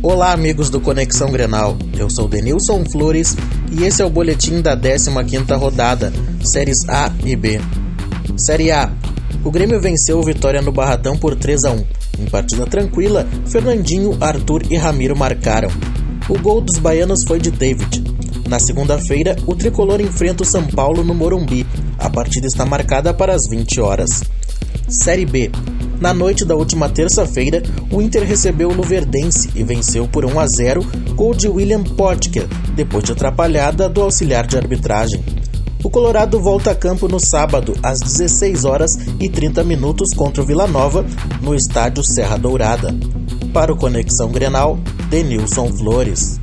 Olá, amigos do Conexão Grenal. Eu sou Denilson Flores e esse é o boletim da 15ª rodada, séries A e B. Série A. O Grêmio venceu o Vitória no Barradão por 3 a 1. Em partida tranquila, Fernandinho, Arthur e Ramiro marcaram. O gol dos baianos foi de David. Na segunda-feira, o tricolor enfrenta o São Paulo no Morumbi. A partida está marcada para as 20 horas. Série B. Na noite da última terça-feira, o Inter recebeu o Luverdense e venceu por 1 a 0, gol de William Potker, depois de atrapalhada do auxiliar de arbitragem. O Colorado volta a campo no sábado, às 16 horas e 30 minutos contra o Vila Nova, no estádio Serra Dourada. Para o Conexão Grenal, Denilson Flores.